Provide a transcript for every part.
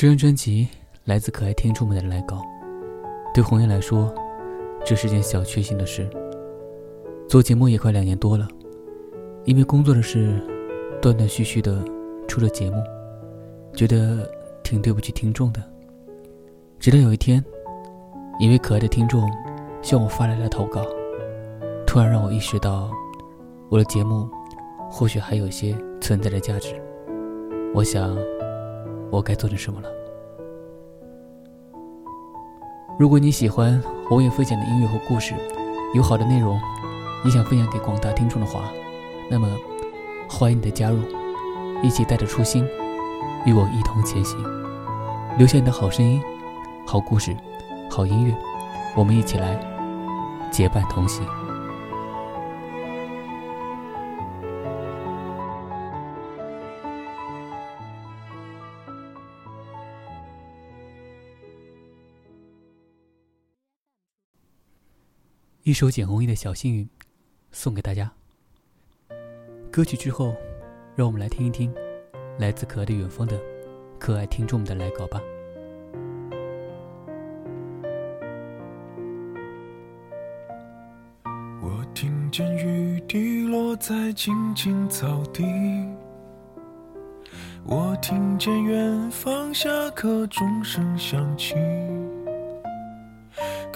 这张专辑来自可爱听众们的来稿，对红颜来说，这是件小确幸的事。做节目也快两年多了，因为工作的事，断断续续的出了节目，觉得挺对不起听众的。直到有一天，一位可爱的听众向我发来了投稿，突然让我意识到，我的节目或许还有些存在的价值。我想。我该做点什么了？如果你喜欢我也分享的音乐和故事，有好的内容，你想分享给广大听众的话，那么欢迎你的加入，一起带着初心，与我一同前行，留下你的好声音、好故事、好音乐，我们一起来结伴同行。一首简红衣的小幸运，送给大家。歌曲之后，让我们来听一听来自可爱的远方的可爱听众们的来稿吧。我听见雨滴落在青青草地，我听见远方下课钟声响起。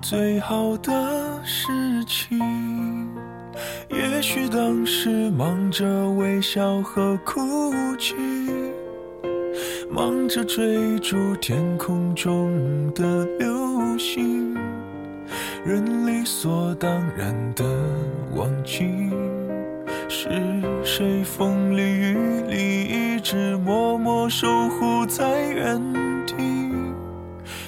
最好的事情？也许当时忙着微笑和哭泣，忙着追逐天空中的流星，人理所当然的忘记。是谁风里雨里一直默默守护在原地？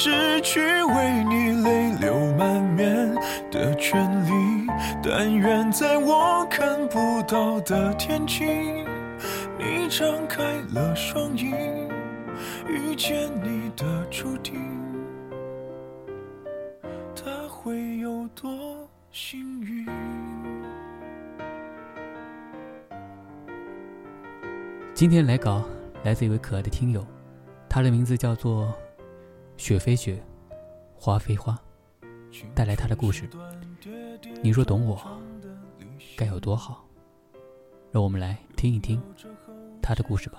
失去为你泪流满面的权利。但愿在我看不到的天际，你张开了双翼，遇见你的注定，他会有多幸运？今天来稿来自一位可爱的听友，他的名字叫做雪非雪，花非花，带来他的故事。你若懂我，该有多好？让我们来听一听他的故事吧。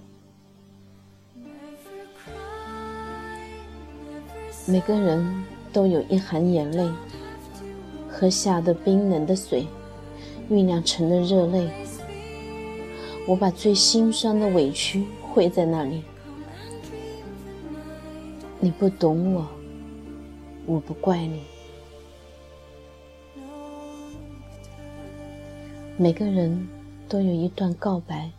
每个人都有一行眼泪，喝下的冰冷的水，酝酿成了热泪。我把最心酸的委屈汇在那里。你不懂我，我不怪你。每个人都有一段告白，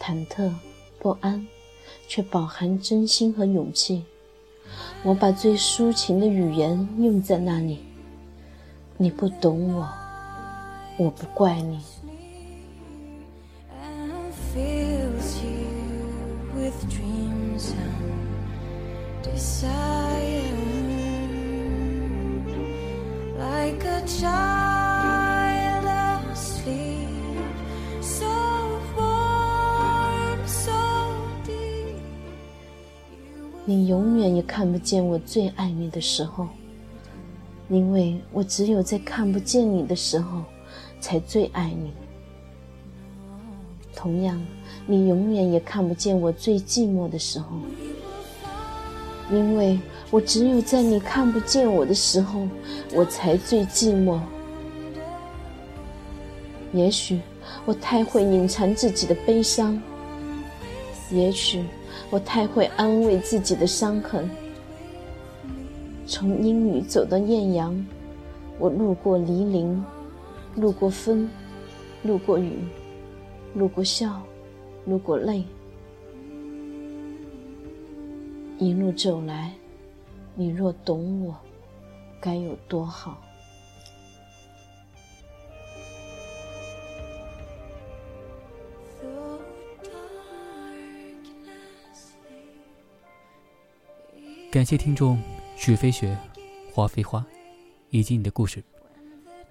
忐忑不安，却饱含真心和勇气。我把最抒情的语言用在那里。你不懂我，我不怪你。你永永远也看不见我最爱你的时候，因为我只有在看不见你的时候，才最爱你。同样，你永远也看不见我最寂寞的时候，因为我只有在你看不见我的时候，我才最寂寞。也许我太会隐藏自己的悲伤，也许。我太会安慰自己的伤痕。从阴雨走到艳阳，我路过黎林，路过风，路过雨，路过笑，路过泪。一路走来，你若懂我，该有多好。感谢听众雪飞雪、花飞花，以及你的故事。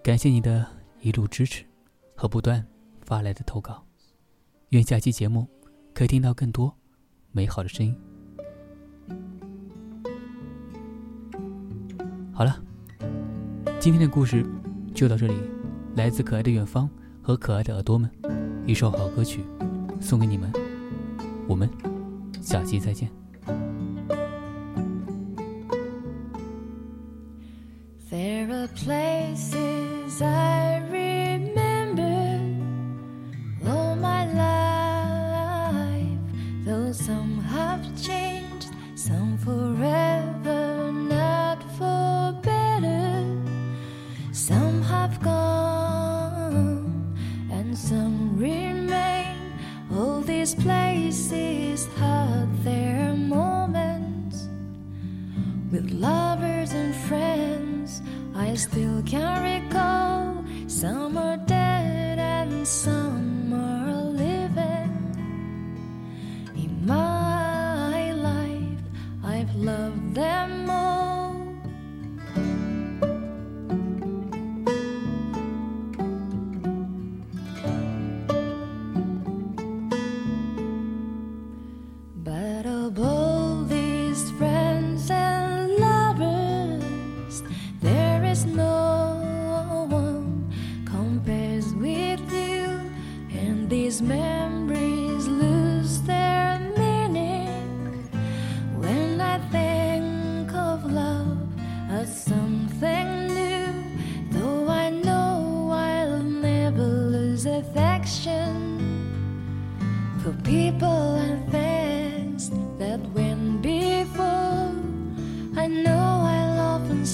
感谢你的一路支持和不断发来的投稿。愿下期节目可以听到更多美好的声音。好了，今天的故事就到这里。来自可爱的远方和可爱的耳朵们，一首好歌曲送给你们。我们下期再见。Places I with lovers and friends. I still can recall some are dead and some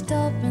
stop